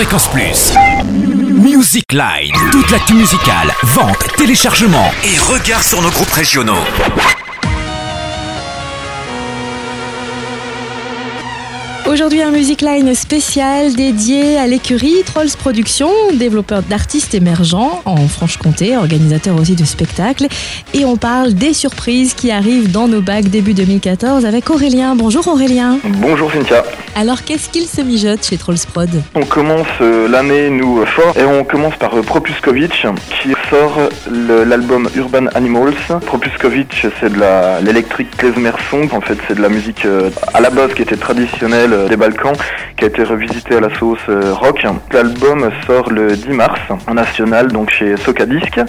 Fréquence Plus. Music Line. Toute l'actu musicale, vente, téléchargement et regard sur nos groupes régionaux. Aujourd'hui, un Music Line spécial dédié à l'écurie Trolls Productions, développeur d'artistes émergents en Franche-Comté, organisateur aussi de spectacles. Et on parle des surprises qui arrivent dans nos bacs début 2014 avec Aurélien. Bonjour Aurélien. Bonjour Cynthia. Alors, qu'est-ce qu'il se mijote chez Trolls Prod On commence euh, l'année, nous, fort, et on commence par euh, Propuskovitch, qui sort l'album Urban Animals. Propuskovitch, c'est de l'électrique klezmer song. En fait, c'est de la musique euh, à la base qui était traditionnelle euh, des Balkans, qui a été revisitée à la sauce euh, rock. L'album sort le 10 mars en national, donc chez Socadisc.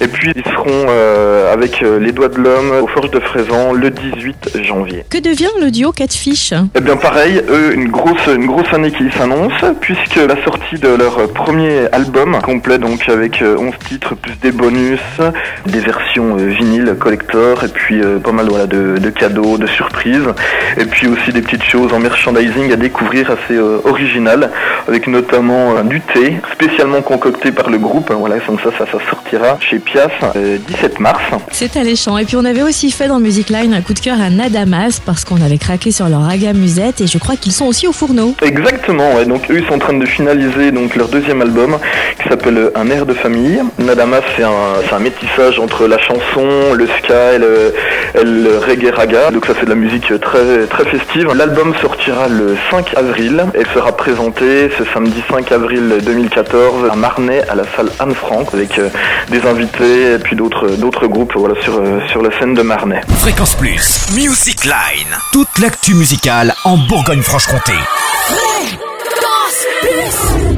Et puis, ils seront euh, avec euh, Les Doigts de l'Homme au Forge de Fraisan le 18 janvier. Que devient le duo Catfish? Eh bien pareil, eux, une grosse, une grosse année qui s'annonce, puisque la sortie de leur premier album, complet donc avec euh, 11 titres, plus des bonus, des versions euh, vinyle collector, et puis euh, pas mal voilà, de, de cadeaux, de surprises, et puis aussi des petites choses en merchandising à découvrir assez euh, originales, avec notamment euh, du thé, spécialement concocté par le groupe, voilà, donc ça, ça, sortira chez Pias euh, 17 mars. C'est alléchant. Et puis on avait aussi fait dans Music Line un coup de cœur à Nadamas parce qu'on avait craqué sur leur raga musette et je crois qu'ils sont aussi au fourneau. Exactement, ouais. Donc eux sont en train de finaliser donc leur deuxième album qui s'appelle Un air de famille. Nadamas c'est un, métissage entre la chanson, le ska le, et le reggae raga. Donc ça c'est de la musique très très festive. L'album sortira le 5 avril et sera présenté ce samedi 5 avril 2014 à Marnay à la salle Anne Frank avec euh, des invités et puis d'autres d'autres groupes voilà sur euh, sur la scène de Marnay. Fréquence Plus. Music Line. Toute l'actu musicale en Bourgogne-Franche-Comté.